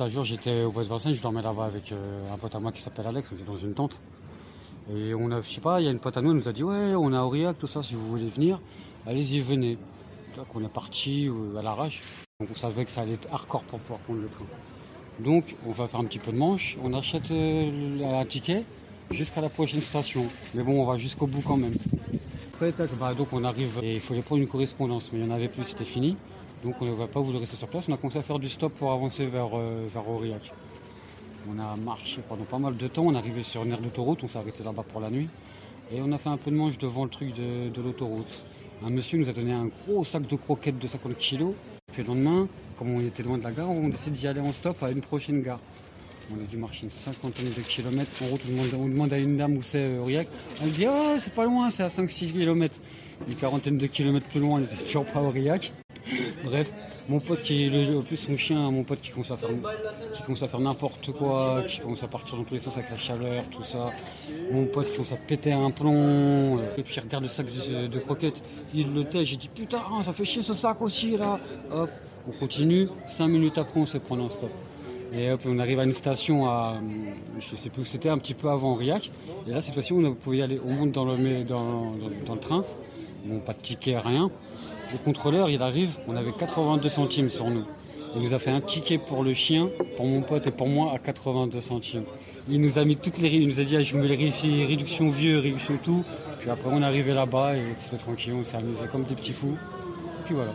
Un jour, j'étais au bois de Vincennes, je dormais là-bas avec euh, un pote à moi qui s'appelle Alex, on était dans une tente. Et on a, je sais pas, il y a une pote à nous, elle nous a dit Ouais, on a Aurillac, tout ça, si vous voulez venir, allez-y, venez. Donc on est parti euh, à l'arrache. Donc on savait que ça allait être hardcore pour pouvoir prendre le train. Donc on va faire un petit peu de manche, on achète euh, un ticket jusqu'à la prochaine station. Mais bon, on va jusqu'au bout quand même. Après, bah, donc on arrive et il fallait prendre une correspondance, mais il n'y en avait plus, c'était fini. Donc on ne va pas voulu rester sur place. On a commencé à faire du stop pour avancer vers, euh, vers Aurillac. On a marché pendant pas mal de temps. On est arrivé sur une aire d'autoroute. On s'est arrêté là-bas pour la nuit. Et on a fait un peu de manche devant le truc de, l'autoroute. Un monsieur nous a donné un gros sac de croquettes de 50 kilos. Puis le lendemain, comme on était loin de la gare, on décide d'y aller en stop à une prochaine gare. On a dû marcher une cinquantaine de kilomètres. En route, on demande, on demande à une dame où c'est euh, Aurillac. Elle dit Ah, c'est pas loin, c'est à 5-6 kilomètres. Une quarantaine de kilomètres plus loin, on était toujours pas à Aurillac. Bref, mon pote qui le en plus son chien, mon pote qui commence à faire qui commence à faire n'importe quoi, qui commence à partir dans tous les sens avec la chaleur, tout ça. Mon pote qui commence à péter un plomb, euh, et puis il regarde le sac de, croquettes, il le tait, j'ai dit putain ça fait chier ce sac aussi là. Hop, on continue, cinq minutes après on se prend un stop. Et hop, on arrive à une station à, je sais plus où c'était, un petit peu avant Aurillac. Et là, cette fois-ci, on pouvait y aller. On monte dans le, dans, dans, dans le train. Pas de ticket, rien. Le contrôleur, il arrive, on avait 82 centimes sur nous. Il nous a fait un ticket pour le chien, pour mon pote et pour moi à 82 centimes. Il nous a mis toutes les, il nous a dit, ah, je me les réussis, réduction vieux, réduction tout. Puis après, on est arrivé là-bas et c'était tranquille, on s'est amusé comme des petits fous. Puis voilà.